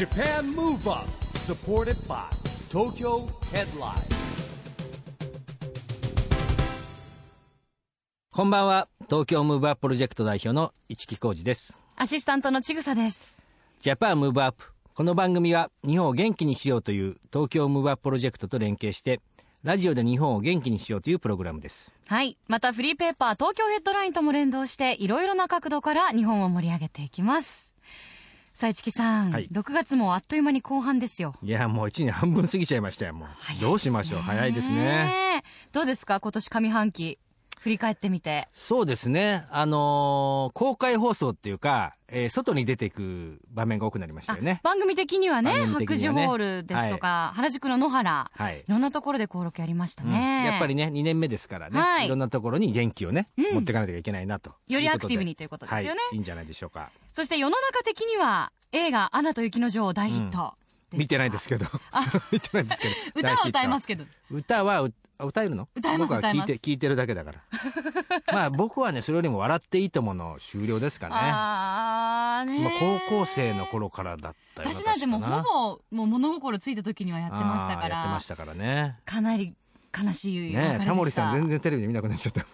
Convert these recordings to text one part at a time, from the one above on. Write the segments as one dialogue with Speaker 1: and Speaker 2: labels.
Speaker 1: JAPAN MOVE UP SUPPORTED BY TOKYO HEADLINE
Speaker 2: こんばんは東京ムーブアッププロジェクト代表の一木広治です
Speaker 3: アシスタントのちぐさです。
Speaker 2: Japan Move Up この番組は日本を元気にしようという東京ムーブアッププロジェクトと連携してラジオで日本を元気にしようというプログラムです
Speaker 3: はい。またフリーペーパー東京ヘッドラインとも連動していろいろな角度から日本を盛り上げていきます。さあ、市木さん、
Speaker 2: はい
Speaker 3: 6月もあっという間に後半ですよ。
Speaker 2: いやもう1年半分過ぎちゃいましたよもうどうしましょう早いですね。
Speaker 3: どうですか今年上半期。振り返ってみて。
Speaker 2: そうですね。あのー公開放送っていうか、えー外に出ていく場面が多くなりましたよね。
Speaker 3: あ番組的にはね、
Speaker 2: 番組
Speaker 3: 白
Speaker 2: 的にはね。
Speaker 3: 磁ホールですとか、原宿の野原、
Speaker 2: はい。
Speaker 3: いろんなところで登録やりました
Speaker 2: うん。
Speaker 3: ね。
Speaker 2: やっぱりね2年目ですからね、
Speaker 3: はい。
Speaker 2: い、ろんなところに元気をね、
Speaker 3: うん。
Speaker 2: 持っていかなきゃいけないなと。
Speaker 3: よりアクティブにということですよね。
Speaker 2: はい、いいんじゃないでしょうか。
Speaker 3: そして世の中的には映画「アナと雪の女王」大ヒット、
Speaker 2: 見てないですけど。見てないですけど。
Speaker 3: 歌は歌いますけど。
Speaker 2: 歌はう歌えるの？
Speaker 3: 歌えます
Speaker 2: 僕は聞いて聞いてるだけだから。まあ僕はねそれよりも「笑っていいとも」の終了ですかね。
Speaker 3: ああね
Speaker 2: まあ、高校生の頃からだったよ
Speaker 3: 私なんてもうほぼもう物心ついた時にはやってましたか
Speaker 2: あーやってま
Speaker 3: ら
Speaker 2: したからね。
Speaker 3: かなり悲しい
Speaker 2: ねえタモリさん全然テレビで見なくなっちゃった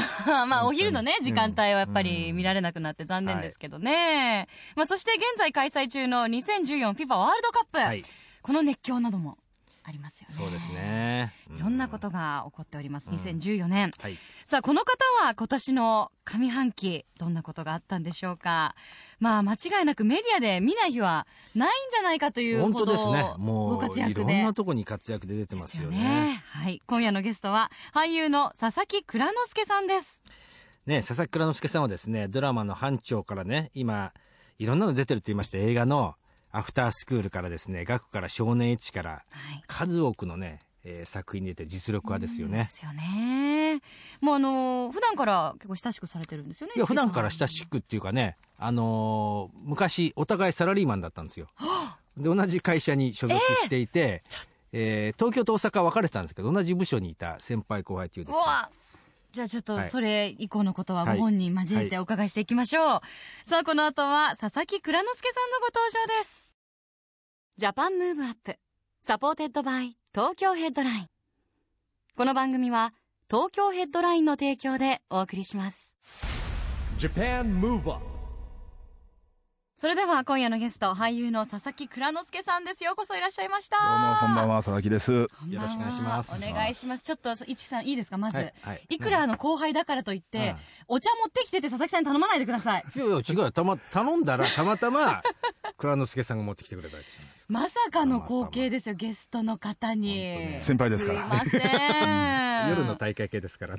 Speaker 3: まあお昼のね
Speaker 2: うん
Speaker 3: 時間帯はやっぱり見られなくなって残念ですけどね、まあそして現在開催中の 2014FIFA ワールドカップ、
Speaker 2: はい。
Speaker 3: この熱狂などもありますよね。
Speaker 2: そうですね。
Speaker 3: いろんなことが起こっております。2014年、
Speaker 2: はい。
Speaker 3: さあこの方は今年の上半期どんなことがあったんでしょうか？まあ間違いなくメディアで見ない日はないんじゃないかというほど
Speaker 2: 本当ですね。も
Speaker 3: ご
Speaker 2: うい
Speaker 3: 活躍で。
Speaker 2: ろんなとこに活躍で出てますよね。
Speaker 3: はい。今夜のゲストは俳優の佐々木蔵之介さんです。
Speaker 2: ね佐々木蔵之介さんはですねドラマの班長からね今いろんなの出てると言いました。映画のアフタースクールからですね学から少年エッジから
Speaker 3: はい。
Speaker 2: 数多くのね、えー作品に出て実力派ですよね。
Speaker 3: ですよね。もうあの普段から結構親しくされてるんですよね
Speaker 2: いや普段から親
Speaker 3: く
Speaker 2: しくっていうかねあのー昔お互いサラリーマンだったんですよ。で同じ会社に所属していて、えー東京と大阪は分かれてたんですけど同じ部署にいた先輩後輩というですね
Speaker 3: じゃあちょっと
Speaker 2: はい。
Speaker 3: それ以降のことはご
Speaker 2: はい。
Speaker 3: 本人交えてお伺いしていきましょう、さあこの後は佐々木蔵之介さんのご登場です。 Japan Move Up。Supported by Tokyo Headline。この番組は東京ヘッドラインの提供でお送りします。
Speaker 1: JAPAN MOVE UP
Speaker 3: それでは今夜のゲスト俳優の佐々木蔵之介さんです。ようこそいらっしゃいました。
Speaker 4: どうもこんばんは佐々木です。
Speaker 2: よろしくお願いします。
Speaker 3: お願いします。ちょっと市木さんいいですか？まず、
Speaker 2: はい。はい
Speaker 3: いくらあの後輩だからといって、
Speaker 2: うん
Speaker 3: お茶持ってきてって佐々木さんに頼まないでください。
Speaker 2: いやいや違うよ。たま頼んだらたまたま蔵之介さんが持ってきてくれた
Speaker 3: まさかの光景ですよゲストの方に。
Speaker 4: 先輩ですから。
Speaker 3: すいません。
Speaker 2: 夜の大会系ですから。
Speaker 3: い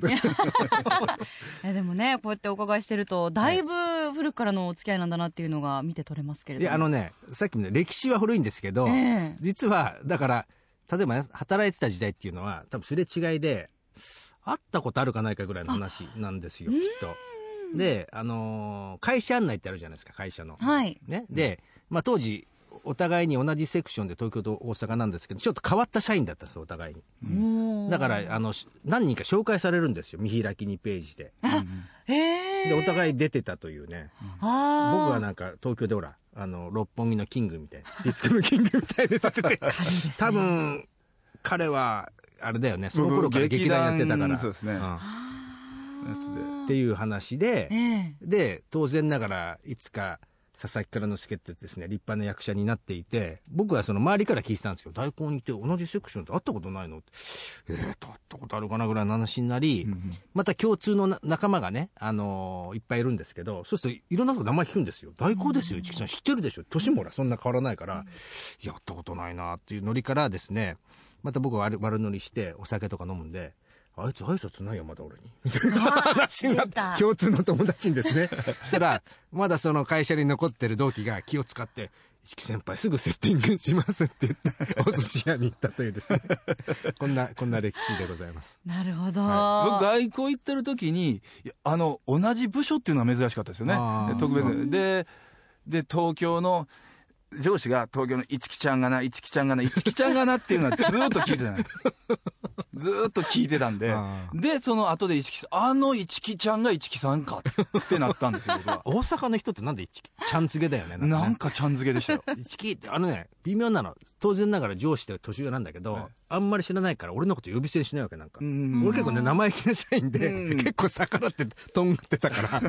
Speaker 3: やでもねこうやってお伺いしてるとだいぶ古くからのお付き合いなんだなっていうのが見て取れますけれども。
Speaker 2: いやあのねさっきもね歴史は古いんですけど、
Speaker 3: ええ。
Speaker 2: 実はだから例えばね働いてた時代っていうのは多分すれ違いで会ったことあるかないかぐらいの話なんですよきっと。で、あのー会社案内ってあるじゃないですか会社の。
Speaker 3: はい。
Speaker 2: ね、で、まあ、当時お互いに同じセクションで東京と大阪なんですけどちょっと変わった社員だったんですよお互いに。だからあのし何人か紹介されるんですよ見開き2ページで。でお互い出てたというね。
Speaker 3: あ
Speaker 2: 僕はなんか東京でほらあの六本木のキングみたいな ディスクのキングみたいで出てて。多分彼はあれだよねその頃から劇団やってたから。
Speaker 4: そうですね。
Speaker 2: ん。
Speaker 4: やつで
Speaker 2: っていう話で。
Speaker 3: ええ。
Speaker 2: で当然ながらいつか佐々木蔵之介ってですね立派な役者になっていて僕はその周りから聞いてたんですよ。大根にいて同じセクションって会ったことないのって。えー、と会ったことあるかなぐらいの話になり、また共通のな仲間がね、あのーいっぱいいるんですけどそうするといろんなこと名前聞くんですよ。大根ですよ。市木さん知ってるでしょ。年もほらそんな変わらないから、やったことないなっていうノリからですねまた僕は悪悪乗りしてお酒とか飲むんであいつ挨拶ないよまだ俺に。みたいな 話になって共通の友達にですね。そ したらまだその会社に残ってる同期が気を使って「市木先輩すぐセッティングします」って言って お寿司屋に行ったというですね。こんなこんな歴史でございます。
Speaker 3: なるほど、
Speaker 4: 僕外交行ってる時にあの同じ部署っていうのは珍しかったですよね。特別。でで東京の上司が東京の一木ちゃんがな、一木ちゃんがな、一木ちゃんがなっていうのはずーっと聞いてたの ずーっと聞いてたんで
Speaker 2: あ、
Speaker 4: で、その後で一木さん、あの一木ちゃんが一木さんかってなったんですよ、僕は。
Speaker 2: 大阪の人ってなんで一木ちゃん付けだよね。なんかね
Speaker 4: なんかちゃん付けでしたよ。
Speaker 2: 一木って、あのね、微妙なの。当然ながら上司って年上なんだけど、
Speaker 4: はい
Speaker 2: あんまり知らないから俺のこと呼び捨てにしないわけなんか。
Speaker 4: うん
Speaker 2: 俺結構ね、生意気な社員で、
Speaker 4: うん
Speaker 2: 結構逆らってとんがってたから、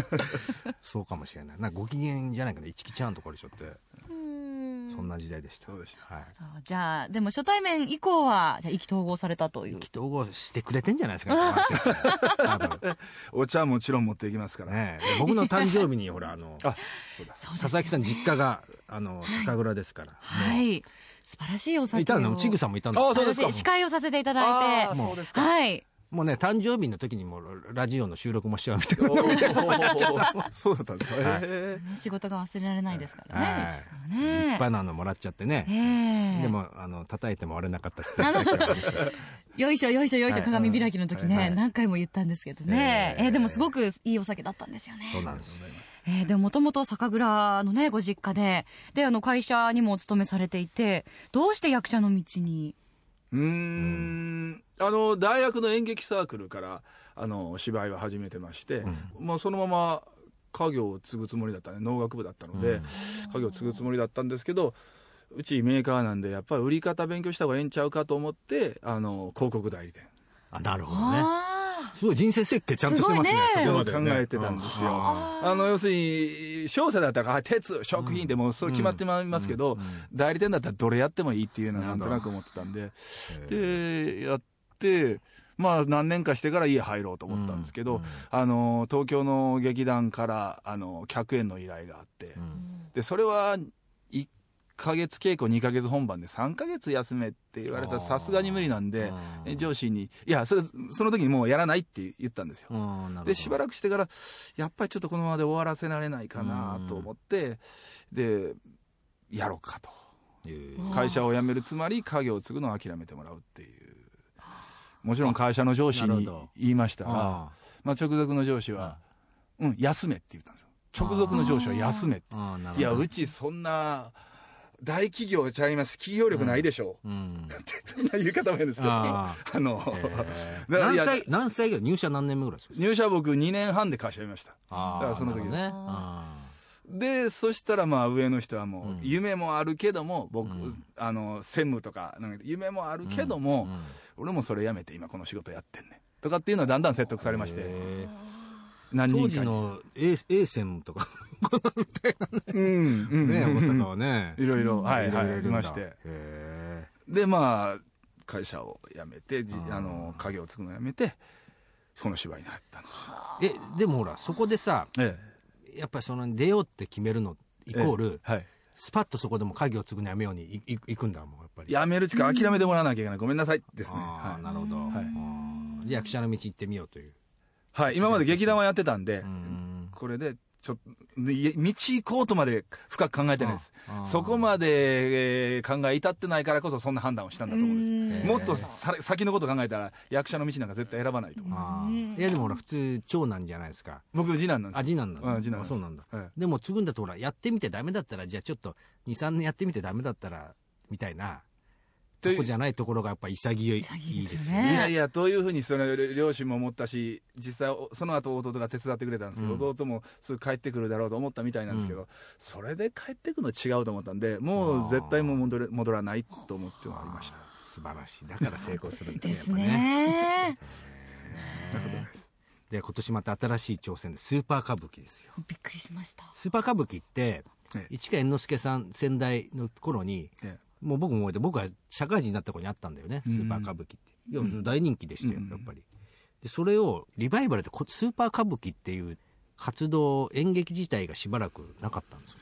Speaker 2: そうかもしれない。なんかご機嫌じゃないかな、一木ちゃんとかでしょって。そんな時代でした。
Speaker 4: そうでした。
Speaker 2: はい。
Speaker 3: じゃあでも初対面以降はじゃあ意気投合されたという。
Speaker 2: 意気投合してくれてんじゃないですかね、
Speaker 4: お茶はもちろん持っていきますから。
Speaker 2: ね僕の誕生日に、ほら、あの、
Speaker 4: あ、そうだ。
Speaker 3: そうです
Speaker 2: 佐々木さん実家が、あの、酒蔵ですから。
Speaker 3: はい。素晴らしいお酒を。
Speaker 2: いたの？ちぐさんもいたんだ
Speaker 4: あそうですか。
Speaker 3: 私司会をさせていただいて。
Speaker 4: あーそうですか。
Speaker 3: はい
Speaker 2: もうね、誕生日の時にもうラジオの収録もしちゃうみたいな。
Speaker 4: そうだったんですか。
Speaker 2: はい
Speaker 3: 仕事が忘れられないですからね、
Speaker 2: 立
Speaker 3: ね。
Speaker 2: 派なのもらっちゃってね。
Speaker 3: ええ。
Speaker 2: でも、あの、叩いても割れなかった
Speaker 3: よいしょよいしょよいしょ
Speaker 2: はい
Speaker 3: 鏡開きの時ね、何回も言ったんですけどね、
Speaker 2: え。ー
Speaker 3: えーでもすごくいいお酒だったんですよね。
Speaker 2: そうなんです。
Speaker 3: えーでももともと酒蔵のねご実家でであの会社にもお勤めされていてどうして役者の道に
Speaker 4: うーん。あの大学の演劇サークルからあの芝居を始めてまして、もうそのまま家業を継ぐつもりだったね。農学部だったので、
Speaker 2: うん。
Speaker 4: 家業を継ぐつもりだったんですけどうちメーカーなんでやっぱり売り方勉強した方がええんちゃうかと思ってあの広告代理店。
Speaker 2: あ、なるほどね。
Speaker 3: あ
Speaker 2: すごい人生設計ちゃんとしてますね。
Speaker 3: すごいね。
Speaker 2: そこまでね
Speaker 4: 考えてたんですよ。
Speaker 2: あ
Speaker 4: あの要するに商社だったらあ鉄食品でもうそれ決まってまいりますけど、代理店だったらどれやってもいいっていうのはなんとなく思ってたんで。でやってまあ何年かしてから家入ろうと思ったんですけど、
Speaker 2: うん
Speaker 4: あの東京の劇団からあの客演の依頼があって、
Speaker 2: うん。
Speaker 4: でそれは1ヶ月稽古2ヶ月本番で3ヶ月休めって言われたらさすがに無理なんで
Speaker 2: うん。
Speaker 4: 上司にいやそれその時にもうやらないって言ったんですよ。でしばらくしてからやっぱりちょっとこのままで終わらせられないかなと思ってでやろうかと。会社を辞めるつまり家業を継ぐのを諦めてもらうっていう。もちろん会社の上司に言いましたら
Speaker 2: あ
Speaker 4: まあ、直属の上司は「うん休め」って言ったんですよ。直属の上司は休めって。いやうちそんな大企業ちゃいます。企業力ないでしょ。う、
Speaker 2: うん。
Speaker 4: そんな言い方も変ですけど。
Speaker 2: あ
Speaker 4: あ。の、
Speaker 2: えー。何歳、何歳ぐらい入社何年目ぐらいですか？
Speaker 4: 入社僕2年半で会社辞めました。
Speaker 2: あ
Speaker 4: だからその時です。
Speaker 2: ね。あ
Speaker 4: でそしたらまあ上の人はもう、
Speaker 2: うん。
Speaker 4: 夢もあるけども僕、
Speaker 2: うん。
Speaker 4: あの専務とかなんか夢もある
Speaker 2: ー
Speaker 4: けども、
Speaker 2: うん
Speaker 4: 俺もそれやめて今この仕事やってんねん。とかっていうのはだんだん説得されまして。
Speaker 2: へ
Speaker 4: 何人かに。
Speaker 2: 時の A, A 線とか、
Speaker 4: うん。うん
Speaker 2: ね、
Speaker 4: うん。
Speaker 2: 大阪はね。
Speaker 4: いろいろ。はいはい。ありまして。
Speaker 2: へ
Speaker 4: でまあ会社を辞めてじ
Speaker 2: あ
Speaker 4: の家業を継ぐのを辞めてこの芝居に入ったんです。
Speaker 2: ーえ、でもほら、そこでさ、
Speaker 4: え
Speaker 2: やっぱりその出ようって決めるの、イコール、
Speaker 4: はい。
Speaker 2: スパッとそこでも家業を継ぐのやめようにいい行くんだもん、やっぱり。
Speaker 4: 辞める力諦めてもらわなきゃいけないごめんなさいですね。
Speaker 2: あ
Speaker 4: い。
Speaker 2: なるほど。
Speaker 4: はい。
Speaker 2: あー。じゃあ役者の道行ってみようという。
Speaker 4: はい。今まで劇団はやってたんで
Speaker 2: うん。
Speaker 4: これでちょっと道行こうとまで深く考えてないです。そこまで、えー考え至ってないからこそそんな判断をしたんだと思うんです。
Speaker 3: うん
Speaker 4: もっとさ先のこと考えたら役者の道なんか絶対選ばないと思う
Speaker 2: あー。いやでもほら普通長男じゃないですか。
Speaker 4: 僕次男なんです
Speaker 2: あ次男なんだ、
Speaker 4: うん次男です。
Speaker 2: あそうなんだ、
Speaker 4: はい
Speaker 2: でも継ぐんだとほらやってみてダメだったらじゃあちょっと23年やってみてダメだったらみたいな
Speaker 4: という
Speaker 2: とこじゃないところがやっぱ潔い
Speaker 3: 潔い
Speaker 2: いい
Speaker 3: ですよね。
Speaker 2: ですよね。
Speaker 4: いやいや、どういうふうにその両親も思ったし、実際、おその後弟が手伝ってくれたんですけど、
Speaker 2: うん。
Speaker 4: 弟もすぐ帰ってくるだろうと思ったみたいなんですけど、それで帰ってくるの違うと思ったんで、もう絶対もう戻れ戻らないと思ってはありました。
Speaker 2: 素晴らしい。だから成功するん
Speaker 3: ですね。
Speaker 4: なるほどです。
Speaker 2: で今年また新しい挑戦でスーパー歌舞伎ですよ。
Speaker 3: びっくりしました。
Speaker 2: スーパー歌舞伎って
Speaker 4: ええ。
Speaker 2: 市川猿之助さん先代の頃に
Speaker 4: ええ
Speaker 2: もう僕も覚えて僕は社会人になった頃にあったんだよね、
Speaker 4: うん。
Speaker 2: スーパー歌舞伎って。いや大人気でしたよ、
Speaker 4: うん。
Speaker 2: やっぱり。でそれをリバイバルでこスーパー歌舞伎っていう活動演劇自体がしばらくなかったんですよ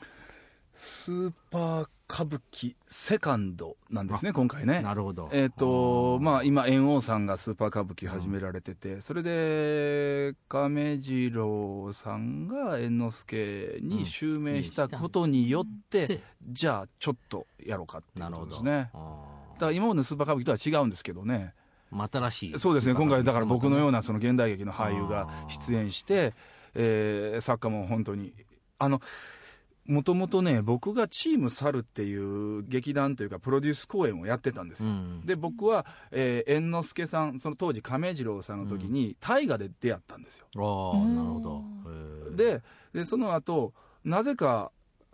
Speaker 4: スーパー歌舞伎セカンドなんですね、今回ね。
Speaker 2: なるほど
Speaker 4: えっ、
Speaker 2: ー
Speaker 4: まあ今猿翁さんがスーパー歌舞伎始められてて、それで亀次郎さんが猿之助に襲名したことによって、
Speaker 2: で
Speaker 4: じゃあちょっとやろうかっていう
Speaker 2: なるほど
Speaker 4: ことですね。
Speaker 2: あ
Speaker 4: だから今までのスーパー歌舞伎とは違うんですけどね。
Speaker 2: 新しい
Speaker 4: そうですね。今回だから僕のよう
Speaker 2: な
Speaker 4: なその現代劇の俳優が出演して、えー作家も本当にあのもともとね、僕がチーム猿っていう劇団というか、プロデュース公演をやってたんですよ。
Speaker 2: うん。
Speaker 4: で、僕は、えー猿之助さん、その当時亀次郎さんの時に、大河で出会ったんですよ。
Speaker 2: ああ、なるほど。へえ、
Speaker 4: で、でその後、なぜか、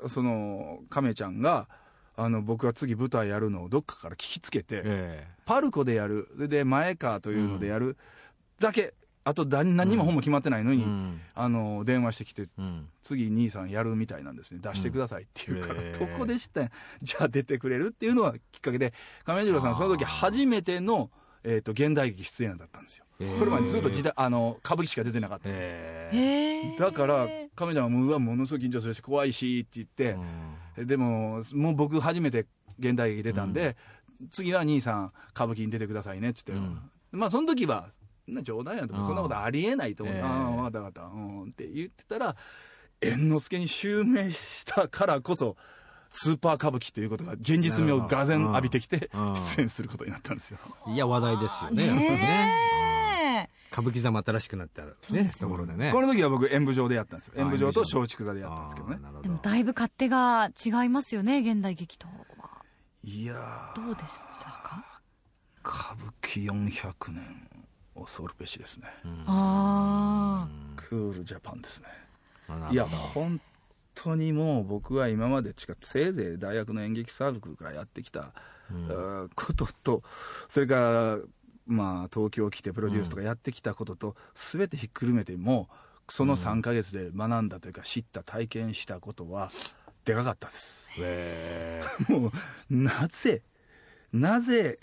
Speaker 4: その、亀ちゃんが、あの、僕が次舞台やるのをどっかから聞きつけて、
Speaker 2: え
Speaker 4: パルコでやる、で、前川というのでやる、だけ、あとだ何にも本も決まってないのに、
Speaker 2: えうん。
Speaker 4: あの、電話してきて、
Speaker 2: うん。
Speaker 4: 次兄さんやるみたいなんですね。出してくださいって言うから、
Speaker 2: うん
Speaker 4: どこでしたじゃあ出てくれるっていうのがきっかけで、亀次郎さんその時初めての、えっ、と、現代劇出演だったんですよ。それまでずっと時代、あの、歌舞伎しか出てなかった。だから、亀ちゃんはもう、うわ、ものすごい緊張するし、怖いしって言って、でも、もう僕初めて現代劇出たんで、次は兄さん、歌舞伎に出てくださいねって言って、まあその時は、な冗談やと
Speaker 2: う。ん
Speaker 4: そんなことありえないと思って、
Speaker 2: ええ。
Speaker 4: ああ、分かった分かった、うんって言ってたら、猿之助に襲名したからこそ、スーパー歌舞伎ということが現実味をがぜん浴びてきて
Speaker 2: うん。
Speaker 4: 出演することになったんですよ。
Speaker 2: いや、話題ですよね。やっぱりね。
Speaker 3: ね
Speaker 2: 歌舞伎座も新しくなったね、ところでね。
Speaker 4: この時は僕演舞場でやったんですよ。
Speaker 2: あ
Speaker 4: 演舞場と松竹座でやったんですけどね。
Speaker 3: でも
Speaker 2: ど。
Speaker 3: だいぶ勝手が違いますよね現代劇とは。い
Speaker 4: やー、
Speaker 3: どうでしたか？
Speaker 4: 歌舞伎400年、恐るべしですね。
Speaker 3: あ
Speaker 4: クールジャパンですね。
Speaker 2: あ
Speaker 4: いや、本当にもう僕は今まで近く、せいぜい大学の演劇サークルからやってきた、
Speaker 2: うん
Speaker 4: ことと、それから、まあ、東京来てプロデュースとかやってきたことと、すべてひっくるめても、その3ヶ月で学んだというか、知った、体験したことは、でかかったです。
Speaker 2: え
Speaker 4: もう、なぜ、なぜ、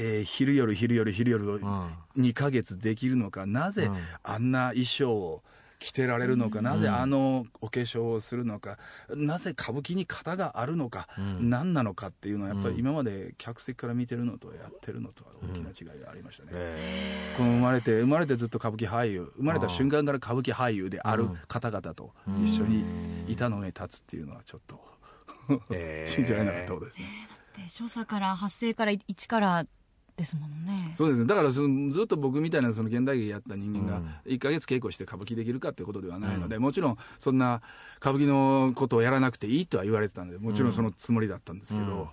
Speaker 4: えー昼夜昼夜昼夜を
Speaker 2: えうん。
Speaker 4: 2ヶ月できるのか、なぜ
Speaker 2: うん。
Speaker 4: あんな衣装を着てられるのか、なぜあのお化粧をするのか、なぜ歌舞伎に型があるのか、
Speaker 2: うん。
Speaker 4: 何なのかっていうのは、やっぱ
Speaker 2: うん。
Speaker 4: り今まで客席から見てるのとやってるのとは大きな違いがありましたね。
Speaker 2: え
Speaker 4: この生まれて、生まれてずっと歌舞伎俳優、生まれた瞬間から歌舞伎俳優である方々と一緒に板の上に立つっていうのはちょっと、
Speaker 2: え
Speaker 4: 信じられなかったことですね。
Speaker 3: で所作から発声から一からですもんね。
Speaker 4: そうですね。だからその、ずっと僕みたいなその現代劇やった人間が
Speaker 2: うん、
Speaker 4: 1ヶ月稽古して歌舞伎できるかってことではないので、もちろん、そんな歌舞伎のことをやらなくていいとは言われてたんで、もちろんそのつもりだったんですけど、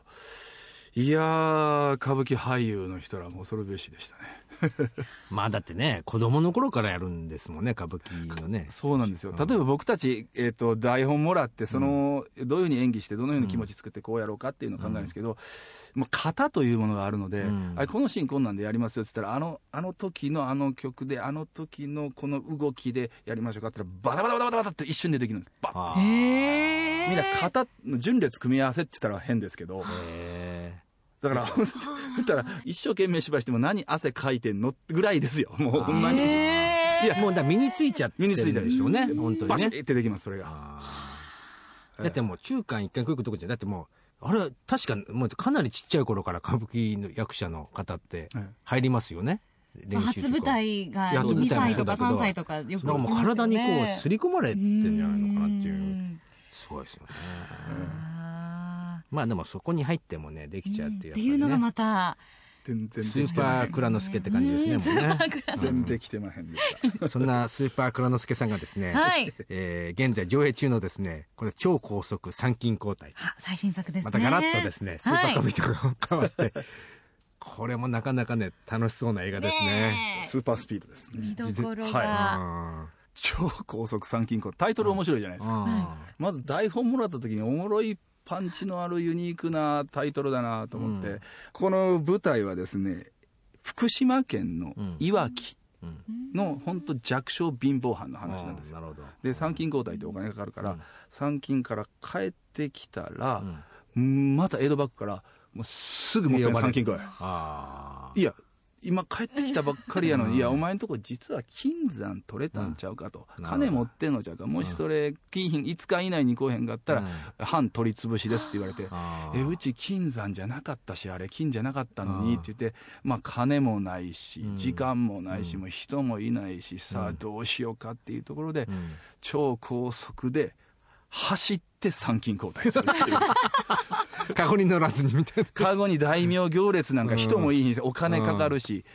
Speaker 4: いやー、歌舞伎俳優の人らも恐るべしでしたね。
Speaker 2: まあだってね、子供の頃からやるんですもんね、歌舞伎のね。
Speaker 4: そうなんですよ。例えば僕たち、えっ、と、台本もらって、その、どういうふうに演技して、どのような気持ち作ってこうやろうかっていうのを考えるんですけど、もう型というものがあるので、
Speaker 2: うん。
Speaker 4: あれこのシーンこんなんでやりますよって言ったら、あの、あの時のあの曲で、あの時のこの動きでやりましょうかって言ったら、バタバタバタバタバタって一瞬でできるんです。バッ
Speaker 2: あ
Speaker 3: へえ
Speaker 4: みんな型の順列組み合わせって言ったら変ですけど、
Speaker 2: え
Speaker 4: だから、言ったら、一生懸命芝居しても何汗かいてんのぐらいですよ。もうほんまに。
Speaker 3: へ
Speaker 4: いや
Speaker 2: えもうだから身についちゃって
Speaker 4: 身についた
Speaker 2: でしょうね、本当
Speaker 4: バシ
Speaker 2: にね。
Speaker 4: ッってできます、それが。
Speaker 2: だってもう中間一回来るとこじゃ、だってもう、あれ、確か、もうかなりちっちゃい頃から歌舞伎の役者の方って
Speaker 4: はい
Speaker 2: 入りますよね。練習
Speaker 3: 初舞台が2
Speaker 2: 初舞台も
Speaker 3: 歳とか
Speaker 2: そうだけど
Speaker 3: 3歳とかよく聞き
Speaker 2: なんかもう体にこう、刷り込まれてんじゃないのかなっていうう。
Speaker 3: ん
Speaker 2: すごいですよね。
Speaker 3: あ
Speaker 2: まあでもそこに入ってもね、できちゃう
Speaker 3: ー
Speaker 2: っていう。
Speaker 3: っていうのがまた
Speaker 4: 全然
Speaker 2: スーパー倉之助って感じですね、もうね。
Speaker 4: 全然できてまへんでした。
Speaker 2: そんなスーパー倉之助さんがですね、
Speaker 3: はい
Speaker 2: えー現在上映中のですね、これ超高速参勤交代。
Speaker 3: あ最新作ですね
Speaker 2: またガラッとですね、スーパー
Speaker 3: はい
Speaker 2: 歌舞伎とか変わって、これもなかなかね、楽しそうな映画ですね。
Speaker 4: スーパースピードですね。
Speaker 3: 見どころ
Speaker 4: はい超高速参勤交タイトル面白いじゃないですか。
Speaker 2: あ
Speaker 4: まず台本もらった時におもろいパンチのあるユニークなタイトルだなと思って、
Speaker 2: うん。
Speaker 4: この舞台はですね、福島県のいわき
Speaker 2: うん。
Speaker 4: の本当弱小貧乏犯の話なんですよ。で、参勤交代ってお金がかかるから、
Speaker 2: うん。
Speaker 4: 参勤から帰ってきたら
Speaker 2: う、ん。
Speaker 4: また江戸幕府から、もうすぐもっぺん参勤交代。
Speaker 2: あ
Speaker 4: いや、今帰ってきたばっかりやのに、いや、お前んとこ実は金山取れたんちゃうかと。
Speaker 2: うん。
Speaker 4: 金持ってんのちゃうか。もしそれ、金品5日以内に来おへんかったら、
Speaker 2: うん。
Speaker 4: 半取り潰しですって言われて、え、うち金山じゃなかったし、あれ金じゃなかったのに
Speaker 2: うん。
Speaker 4: って言って、まあ金もないし
Speaker 2: う、ん。
Speaker 4: 時間もないし、
Speaker 2: うん。
Speaker 4: もう人もいないし、さあ
Speaker 2: うん。
Speaker 4: どうしようかっていうところで
Speaker 2: う、ん。
Speaker 4: 超高速で走って参勤交代するっていう。
Speaker 2: カゴに乗らずにみたいな。
Speaker 4: カゴに大名行列なんか人もいいし、お金かかるし、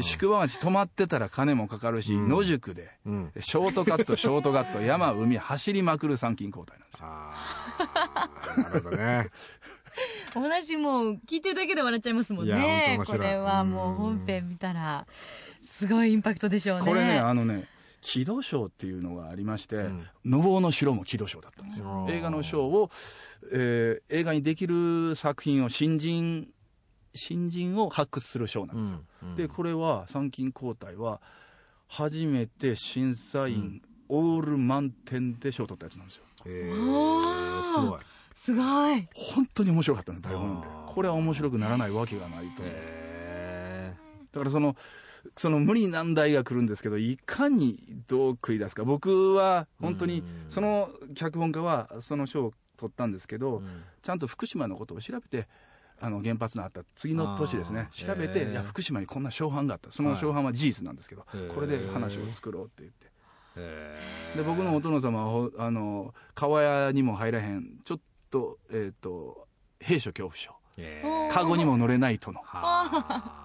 Speaker 4: 宿場町泊まってたら金もかかるし、野宿で、
Speaker 2: うん
Speaker 4: ショートカット、ショートカット、山、海、走りまくる参勤交代なんですよ。
Speaker 2: なるほどね。
Speaker 3: お話もう聞いてるだけで笑っちゃいますもんねこれはもう本編見たらすごいインパクトでしょうね
Speaker 4: これね、あのね、木戸賞っていうのがありまして、
Speaker 2: ん。
Speaker 4: のぼうの城も木戸賞だったんですよ。映画の賞を、えー映画にできる作品を新人、新人を発掘する賞なんですよ。
Speaker 2: うんうん。
Speaker 4: で、これは参勤交代は、初めて審査員、オール満点で賞を取ったやつなんですよ。
Speaker 2: え
Speaker 3: お
Speaker 2: ー、
Speaker 3: ー。
Speaker 2: すごい。
Speaker 3: すごい。
Speaker 4: 本当に面白かったの台本で。これは面白くならないわけがないと、
Speaker 2: え
Speaker 4: だからそのその無理難題が来るんですけどいかにどう繰り出すか。僕は本当に
Speaker 2: うん。
Speaker 4: その脚本家はその賞を取ったんですけど、
Speaker 2: ー
Speaker 4: ちゃんと福島のことを調べてあの原発のあった次の年ですね調べて、いや福島にこんな小藩があった。その小藩は事実なんですけど、これで話を作ろうって言って。
Speaker 2: え
Speaker 4: で僕のお殿様はほあの川屋にも入らへんちょっと,、えー、と兵所恐怖症。
Speaker 2: え
Speaker 3: ー。
Speaker 4: カゴにも乗れない殿
Speaker 2: は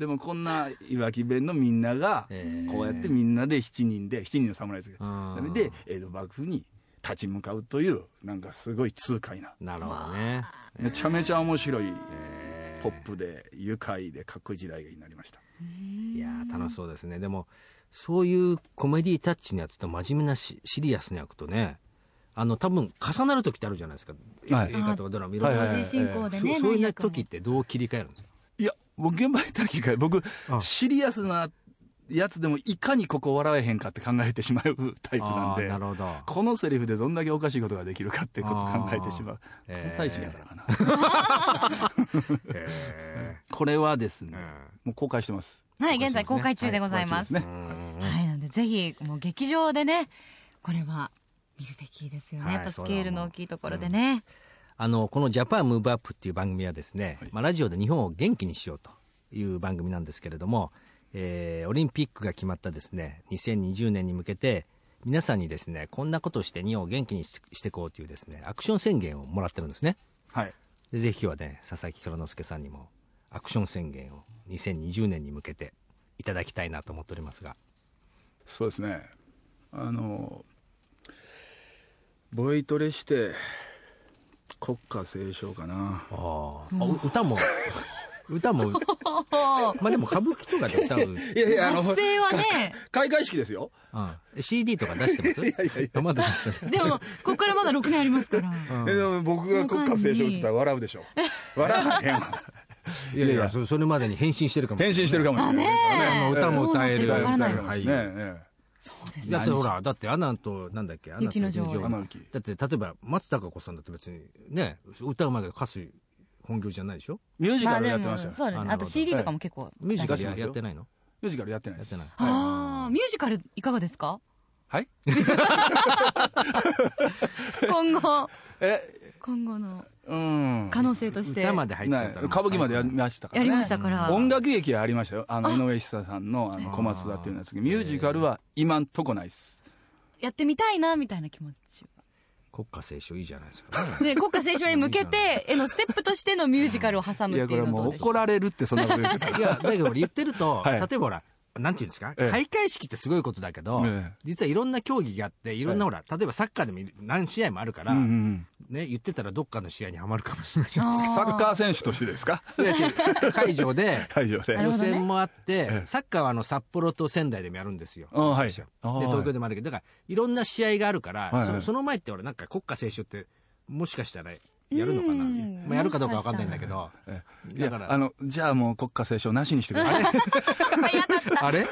Speaker 4: でもこんないわき弁のみんなが
Speaker 2: えー
Speaker 4: こうやってみんなで7人で7人の侍ですけど。で江戸幕府に立ち向かうというなんかすごい痛快な。
Speaker 2: なるほどね。
Speaker 4: めちゃめちゃ面白い
Speaker 2: えー
Speaker 4: ポップで愉快でかっこいい時代になりました。
Speaker 2: いやー楽しそうですね。でも、そういうコメディタッチのやつと真面目なシシリアスな役とね、あの、多分重なる時ってあるじゃないですか。
Speaker 4: はい。
Speaker 2: 映画とかドラマ、いろんな。
Speaker 4: はいはい
Speaker 3: 同時進行でね
Speaker 2: そうそういう時ってどう切り替えるんですか？
Speaker 4: いや僕現場にいたら聞か僕
Speaker 2: あ
Speaker 4: シリアスなやつでもいかにここ笑えへんかって考えてしまうタイプなんで
Speaker 2: なるほど。
Speaker 4: このセリフでどんだけおかしいことができるかってことを考えてしまう。
Speaker 2: あー
Speaker 4: 関西人やからかな。
Speaker 2: え
Speaker 4: これはですね
Speaker 2: ー
Speaker 4: もう公開してます。
Speaker 3: はい現在公開中でございます。
Speaker 4: は
Speaker 3: はいなのでぜひもう劇場でねこれは見るべきですよね、
Speaker 2: はい
Speaker 3: やっぱスケールの大きいところでね、
Speaker 2: あのこの「ジャパンムーブアップっていう番組はですね、まあ、ラジオで日本を元気にしようという番組なんですけれども、えーオリンピックが決まったですね2020年に向けて皆さんにですねこんなことをして日本を元気にししていこうというですねアクション宣言をもらってるんですね。
Speaker 4: はい。
Speaker 2: でぜひ今日はね佐々木蔵之介さんにもアクション宣言を2020年に向けていただきたいなと思っておりますが。
Speaker 4: そうですね。あのボイトレして国歌斉唱かな。
Speaker 2: あー。あ歌も 歌も まあでも歌舞伎とかで歌う、
Speaker 4: いやいや
Speaker 3: 発声はね。
Speaker 4: 開会式ですよ。
Speaker 2: うん。CD とか出してます？いやいやまだ出してない
Speaker 3: でもここからまだ6年ありますから。
Speaker 4: えでも僕が国歌斉唱って言ったら笑うでしょ。笑わへんわ。
Speaker 2: いやいやそそれまでに変身してるかもしれない。
Speaker 4: 変身してるかもしれない。
Speaker 2: あの歌も歌える。
Speaker 4: 歌えるかもしれない。ね
Speaker 3: そうです。
Speaker 2: だってほらだってアナとなんだっけ？アナと
Speaker 3: 雪の女王
Speaker 2: だって例えば松たか子さんだって別にね歌うまいけど歌手本業じゃないでしょ？
Speaker 4: ミュージカルやってましたよ。
Speaker 3: そうですね。あと CD とかも結構
Speaker 2: ミュージカルやってないの？
Speaker 4: ミュージカルやってないです。
Speaker 2: やってない。
Speaker 3: ああミュージカルいかがですか？
Speaker 4: はい。
Speaker 3: 今後。
Speaker 4: え？
Speaker 3: 今後の
Speaker 4: うん。
Speaker 3: 可能性として。
Speaker 2: 歌まで入っちゃった
Speaker 4: ね。歌舞伎までやりましたからね。
Speaker 3: やりましたから。
Speaker 4: 音楽劇はありましたよ。あの井上久さんのあの小松田っていうやつがミュージカルは今んとこないっす。
Speaker 3: やってみたいなみたいな気持ち
Speaker 2: 国歌斉唱いいじゃないですか。ね
Speaker 3: で国家斉唱へ向けてへのステップとしてのミュージカルを挟む
Speaker 4: いやこれ
Speaker 3: っていうのはどうでしょう。
Speaker 4: 怒られるってそんなこと言って
Speaker 2: いやだけど俺言ってると、
Speaker 4: はい。
Speaker 2: 例えばほらなんていうんですか、
Speaker 4: ええ。
Speaker 2: 開会式ってすごいことだけど、
Speaker 4: ええ。
Speaker 2: 実はいろんな競技があってい。ろんなほら、例えばサッカーでもい何試合もあるから、
Speaker 4: うんうん
Speaker 2: ね、言ってたらどっかの試合にはまるかもしれないじゃないです
Speaker 3: あ
Speaker 4: サッカー選手としてですか？
Speaker 2: かいや違うサッカー会場で
Speaker 4: 会場で。
Speaker 2: 予選もあって、
Speaker 4: ええ。
Speaker 2: サッカーはあの札幌と仙台でもやるんですよ。
Speaker 4: あはい。
Speaker 2: で東京でもあるけどだからいろんな試合があるから、
Speaker 4: はい。はい
Speaker 2: そその前って俺なんか国歌斉唱ってもしかしたらやるのかな、
Speaker 3: うん。
Speaker 2: まあ、やるかどうかわかんないんだけど。だから。
Speaker 4: やあのじゃあもう国歌斉唱なしにしてください。
Speaker 3: 早かった。
Speaker 2: あれ？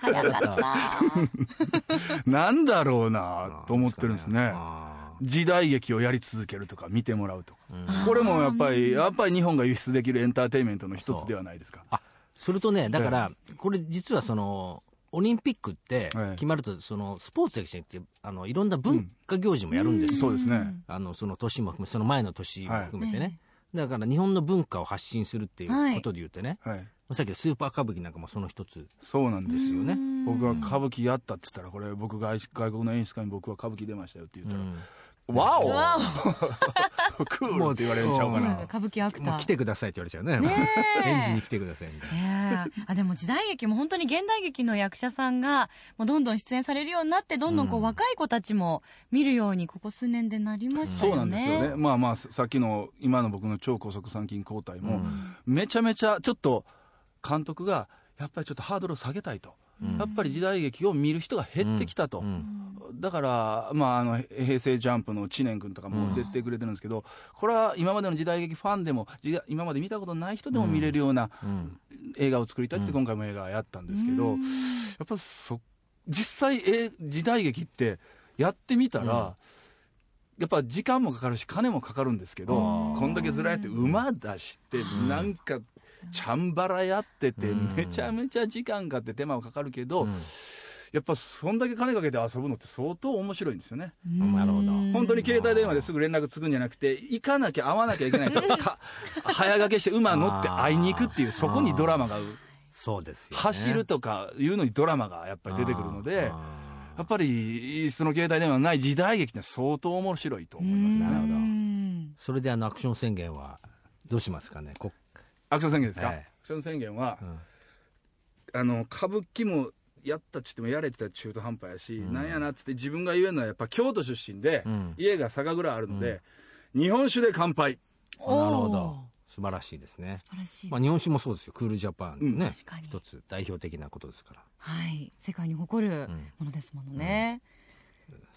Speaker 3: 早かった。
Speaker 4: なんだろうなと思ってるんですね。
Speaker 2: あ
Speaker 4: 時代劇をやり続けるとか見てもらうとか。
Speaker 2: ー
Speaker 4: これもやっぱりやっぱり日本が輸出できるエンターテインメントの一つではないですか。
Speaker 2: あそれとねだからこれ実はそのオリンピックって
Speaker 4: はい
Speaker 2: 決まるとそのスポーツだけじゃなくてあのいろんな文化行事もやるんですよ、
Speaker 4: そうですね。
Speaker 2: あのその年も含めその前の年も含めてね、
Speaker 3: はい
Speaker 2: だから日本の文化を発信するっていうことで言うとね、
Speaker 4: はい。
Speaker 2: さっきのスーパー歌舞伎なんかもその一つ。
Speaker 4: そうなんですよ
Speaker 2: ね。
Speaker 4: 僕は歌舞伎やったって言ったらこれ僕が外国の演出家に僕は歌舞伎出ましたよって言ったら、わお
Speaker 3: わ
Speaker 4: クールって言われるんちゃうかな。
Speaker 3: 歌舞伎アクター
Speaker 2: 来てくださいって言われちゃうね。
Speaker 3: ねえ
Speaker 2: 演じに来てくださいみたいな。
Speaker 3: ええあでも時代劇も本当に現代劇の役者さんがもうどんどん出演されるようになってどんどんこう、
Speaker 2: うん
Speaker 3: 若い子たちも見るようにここ数年でなりました
Speaker 4: そうな
Speaker 3: よね。
Speaker 4: んですよね。まあまあ、さっきの今の僕の超高速参勤交代も、
Speaker 2: うん
Speaker 4: めちゃめちゃちょっと監督が、やっぱりちょっとハードルを下げたいと。
Speaker 2: うん。
Speaker 4: やっぱり時代劇を見る人が減ってきたと。
Speaker 2: うん。
Speaker 4: だから、まあ、あの平成ジャンプの知念君とかも出てくれてるんですけど、これは今までの時代劇ファンでも、今まで見たことない人でも見れるような
Speaker 2: うん。
Speaker 4: 映画を作りたいって、今回も映画やったんですけど、
Speaker 3: うん。
Speaker 4: やっぱそ実際、え時代劇ってやってみたら、
Speaker 2: うん。
Speaker 4: やっぱ時間もかかるし、金もかかるんですけど、こんだけずらやって馬出して、なんか、チャンバラやってて、
Speaker 2: うん。
Speaker 4: めちゃめちゃ時間かかって手間はかかるけど、
Speaker 2: うん。
Speaker 4: やっぱそんだけ金かけて遊ぶのって相当面白いんですよね。
Speaker 2: なるほど。
Speaker 4: 本当に携帯電話ですぐ連絡つくんじゃなくて、行かなきゃ会わなきゃいけないとか、早掛けして馬乗って会いに行くっていう、そこにドラマが、
Speaker 2: そうですよね。
Speaker 4: 走るとかいうのにドラマがやっぱり出てくるので、
Speaker 2: あ
Speaker 4: やっぱりその携帯電話のない時代劇って相当面白いと思いますね。
Speaker 2: なるほど。それであのアクション宣言はどうしますかね？こ
Speaker 4: アクション宣言ですか、
Speaker 2: はい
Speaker 4: アクション宣言は
Speaker 2: う、ん。
Speaker 4: あの歌舞伎もやったっつってもやれてたら中途半端やし、
Speaker 2: ん。
Speaker 4: なんやなっつって自分が言えるのはやっぱ京都出身で、
Speaker 2: うん。
Speaker 4: 家が酒蔵あるので、日本酒で乾杯。
Speaker 2: なるほど。素晴らしいですね。
Speaker 3: 素晴らしい、
Speaker 2: まあ日本酒もそうですよ。クールジャパン
Speaker 4: うん。
Speaker 2: ね。一つ代表的なことですから。
Speaker 3: はい。世界に誇るものですものね、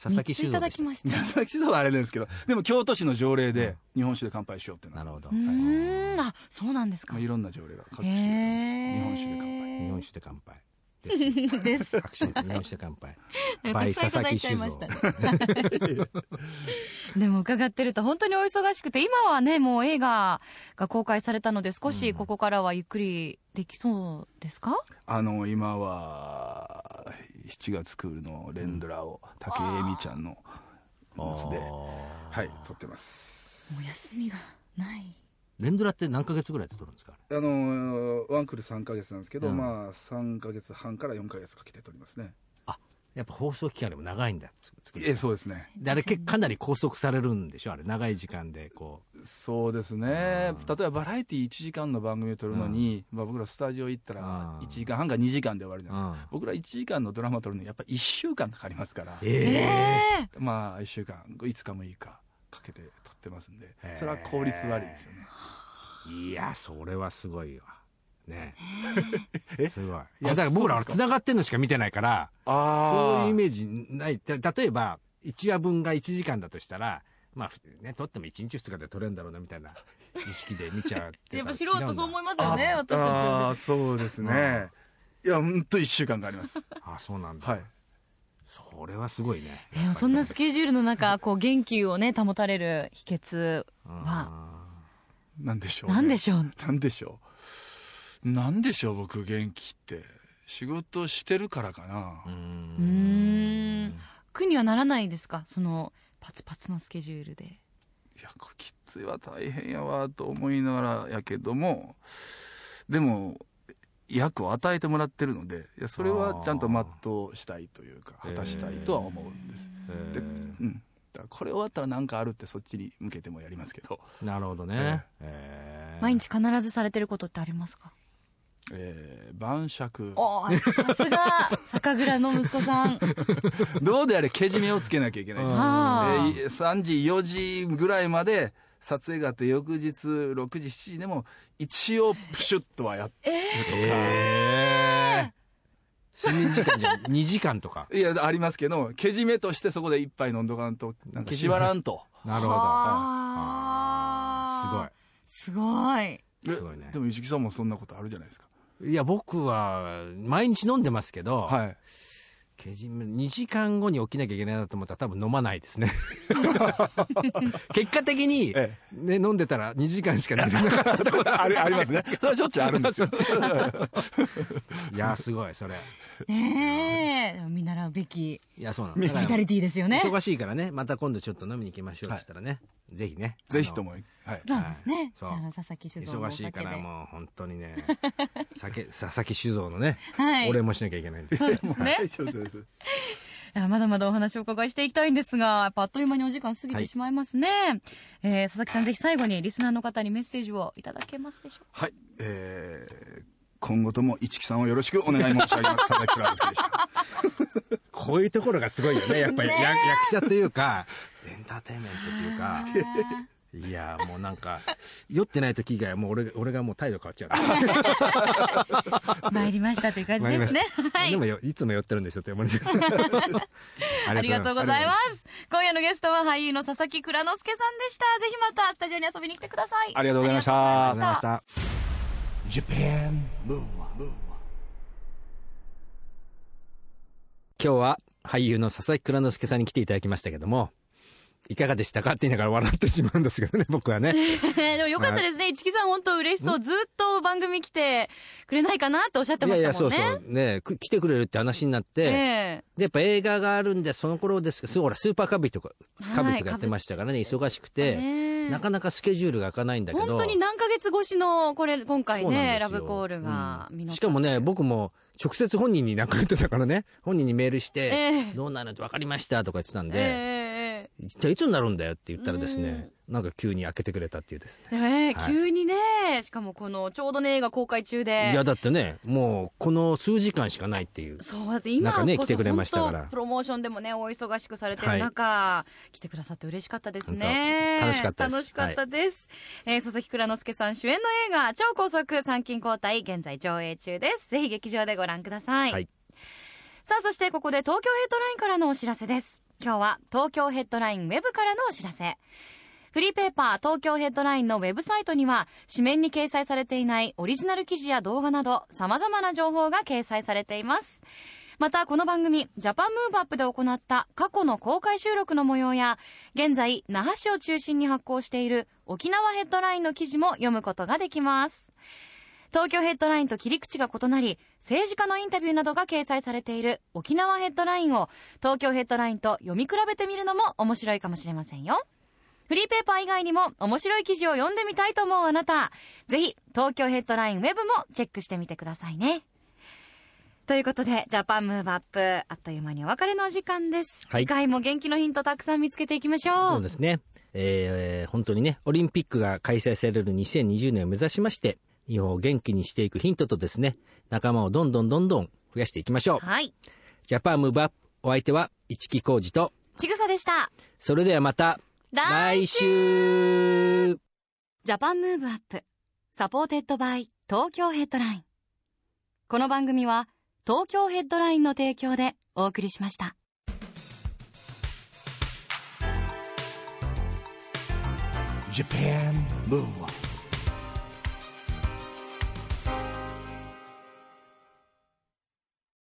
Speaker 2: 佐々木
Speaker 3: 三ついた。だ
Speaker 2: 酒造でし
Speaker 3: きました。
Speaker 4: 私のはあれなんですけどでも京都市の条例で日本酒で乾杯しようっていうのは
Speaker 2: た。なるほど。
Speaker 3: うーん。あそうなんですか。
Speaker 4: まあ、いろんな条例が各地であるんです。けど
Speaker 3: へー。
Speaker 4: 日本酒で乾杯。
Speaker 2: 日本酒で乾杯。です。アクシ乾杯。
Speaker 3: でも伺ってると本当にお忙しくて今はねもう映画が公開されたので少しここからはゆっくりできそうですか、
Speaker 4: あの今は7月クールの連ドラを武井絵美ちゃんのやつで、はい撮ってます。
Speaker 3: もう休みがない
Speaker 2: 連ドラって何ヶ月ぐらいで撮るんですか
Speaker 4: あのワンクール3か月なんですけど、
Speaker 2: うん。
Speaker 4: まあ3か月半から4か月かけて撮りますね。
Speaker 2: やっぱ放送期間でも長いんだ。
Speaker 4: えそうですね。
Speaker 2: であれかなり拘束されるんでしょ？あれ長い時間でこ
Speaker 4: そうですね。例えばバラエティ1時間の番組を撮るのに、まあ、僕らスタジオ行ったら
Speaker 2: うん。
Speaker 4: 1時間半か2時間で終わるじゃないですか、
Speaker 2: うん。
Speaker 4: 僕ら1時間のドラマ撮るのにやっぱ1週間かかりますから。
Speaker 2: うええ
Speaker 4: まあ1週間。5日6日かけて撮ってますんでそれは効率悪いですよね。
Speaker 2: いやそれはすごいわ。ね。
Speaker 4: え。
Speaker 2: すごい。いやだから僕らは
Speaker 4: そうですか？
Speaker 2: 繋がってんのしか見てないから
Speaker 4: あ
Speaker 2: そういうイ
Speaker 4: ー
Speaker 2: メージない。た例えば1話分が1時間だとしたらまあふね撮っても1日2日で撮れるんだろうなみたいな 意識で見ちゃうって
Speaker 3: やっぱ素人そう思いますよね
Speaker 4: あ
Speaker 3: 私たち。
Speaker 4: あ
Speaker 3: は
Speaker 4: ーそうですね。いやほんと1週間かかります。
Speaker 2: あそうなんだ、
Speaker 4: はい
Speaker 2: それはすごいね。
Speaker 3: でもそんなスケジュールの中こう元気をね保たれる秘訣は？
Speaker 2: あ
Speaker 4: なんでしょう、ね、
Speaker 3: 何でしょう。
Speaker 4: なんでしょう。なんでしょう僕元気って仕事してるからかな。
Speaker 2: ーう
Speaker 3: ん。苦にはならないですか？そのパツパツのスケジュールで。
Speaker 4: いやきついわ大変やわと思いながらやけども。でも役を与えてもらってるのでいやそれはちゃんと全うしたいというか果たしたいとは思うんです、で、
Speaker 2: えー
Speaker 4: うん、だからこれ終わったら何かあるってそっちに向けてもやりますけど、
Speaker 2: なるほどね、えー。
Speaker 3: 毎日必ずされてることってありますか？
Speaker 4: えー晩酌。
Speaker 3: おーさすが 酒蔵の息子さん。
Speaker 4: どうであれけじめをつけなきゃいけない、え
Speaker 3: あ。
Speaker 4: ー3時4時ぐらいまで撮影があって翌日6時7時でも一応プシュッとはやって
Speaker 2: えー、睡眠時間じゃ2 時間とか。
Speaker 4: いやありますけどけじめとしてそこで一杯飲んどかんとなんか縛らんと。
Speaker 2: なるほど。
Speaker 3: あ。ー。
Speaker 2: すごい。
Speaker 3: すごい
Speaker 2: すごいね。
Speaker 4: でも石木さんもそんなことあるじゃないですか。
Speaker 2: いや僕は毎日飲んでますけど、
Speaker 4: はい
Speaker 2: けじめ2時間後に起きなきゃいけないなと思ったら多分飲まないですね。結果的に、
Speaker 4: え
Speaker 2: ね、飲んでたら2時間しか寝れなかったとこ
Speaker 4: あるありますね。それはしょっちゅうあるんですよ。
Speaker 2: いやすごいそれ。
Speaker 3: ねえ。見習うべき
Speaker 2: いやそうなんだ。から
Speaker 3: バイタリティですよね。
Speaker 2: 忙しいからねまた今度ちょっと飲みに行きましょうって言ったらね、ぜひね。
Speaker 4: ぜひともはい。
Speaker 3: そうですね。じ
Speaker 2: そう。
Speaker 3: ゃあ佐々木酒造
Speaker 2: 忙しいからもう本当にね。酒佐々木酒造のね、
Speaker 3: はい。
Speaker 2: お礼もしなきゃいけないんで。
Speaker 3: そうですね。
Speaker 4: はいそうです。
Speaker 3: いやまだまだお話をお伺いしていきたいんですが、やっぱあっという間にお時間過ぎてしまいますね。えー佐々木さんぜひ最後にリスナーの方にメッセージをいただけますでしょう
Speaker 4: はい、えー、今後とも市木さんをよろしくお願い申し上げます。佐々木蔵之介でした。
Speaker 2: こういうところがすごいよね。やっぱり、役者というか、エンターテインメントというか、いや、もうなんか、酔ってない時以外はもう俺俺がもう態度変わっちゃう。
Speaker 3: 参りましたという感じですね。はい
Speaker 2: で。もよいつも酔ってるんでしょって思うんです あ
Speaker 3: ありがとうございます。今夜のゲストは俳優の佐々木蔵之介さんでした。ぜひまたスタジオに遊びに来てください。
Speaker 4: ありがとうございました
Speaker 3: ありがとうございました
Speaker 2: 今日は俳優の佐々木蔵之介さんに来ていただきましたけども、いかがでしたかって言いながら笑ってしまうんですけどね、僕はね。
Speaker 3: でもよかったですね。市木さん本当嬉しそう。ずっと番組来てくれないかなっておっしゃってま
Speaker 2: いやいや、
Speaker 3: したもんね。
Speaker 2: そうそう。ねく来てくれるって話になって、
Speaker 3: え
Speaker 2: で、やっぱ映画があるんで、その頃ですけど、ほら、スーパー歌舞伎とか、
Speaker 3: はい
Speaker 2: 歌舞伎とかやってましたからね、忙しくて、なかなかスケジュールが開かないんだけど。
Speaker 3: 本当に何ヶ月越しの、これ、今回ね、ラブコールが
Speaker 2: うんしかもね、僕も直接本人に亡くなってたからね、本人にメールして、
Speaker 3: ええ
Speaker 2: どうなるって分かりましたとか言ってたんで、
Speaker 3: ええ
Speaker 2: じゃあいつになるんだよって言ったらですね、なんか急に開けてくれたっていうですね。
Speaker 3: ねえ
Speaker 2: はい。
Speaker 3: 急にね、しかもこの、ちょうどね、映画公開中で。
Speaker 2: いや、だってね、もうこの数時間しかないっていう。
Speaker 3: そうだって今
Speaker 2: なんかね
Speaker 3: こそ
Speaker 2: 来てくれましたから。
Speaker 3: プロモーションでもねお忙しくされてる中、来てくださって嬉しかったですね。
Speaker 2: 楽しかったです。
Speaker 3: 楽しかったです、えー佐々木蔵之介さん主演の映画超高速参勤交代現在上映中です。ぜひ劇場でご覧ください、
Speaker 2: はい。
Speaker 3: さあそしてここで東京ヘッドラインからのお知らせです今日は東京ヘッドラインウェブからのお知らせ。フリーペーパー東京ヘッドラインのウェブサイトには紙面に掲載されていないオリジナル記事や動画など様々な情報が掲載されています。またこの番組ジャパンムーブアップで行った過去の公開収録の模様や現在那覇市を中心に発行している沖縄ヘッドラインの記事も読むことができます。東京ヘッドラインと切り口が異なり政治家のインタビューなどが掲載されている沖縄ヘッドラインを東京ヘッドラインと読み比べてみるのも面白いかもしれませんよフリーペーパー以外にも面白い記事を読んでみたいと思うあなたぜひ東京ヘッドラインウェブもチェックしてみてくださいねということで、 Japan Move Up、あっという間にお別れのお時間です。
Speaker 2: はい
Speaker 3: 次回も元気のヒントたくさん見つけていきましょう。
Speaker 2: そうですね。えー本当にね、オリンピックが開催される2020年を目指しまして、日本を元気にしていくヒントとですね、仲間をどんどんどんどん増やしていきましょう。
Speaker 3: はい。
Speaker 2: ジャパンムーブアップ、お相手は市木浩二と、
Speaker 3: ちぐさでした。
Speaker 2: それではまた、来週
Speaker 3: Japan Move Up、Supported by Tokyo Headline。この番組は東京ヘッドラインの提供でお送りしました。
Speaker 1: Japan Move Up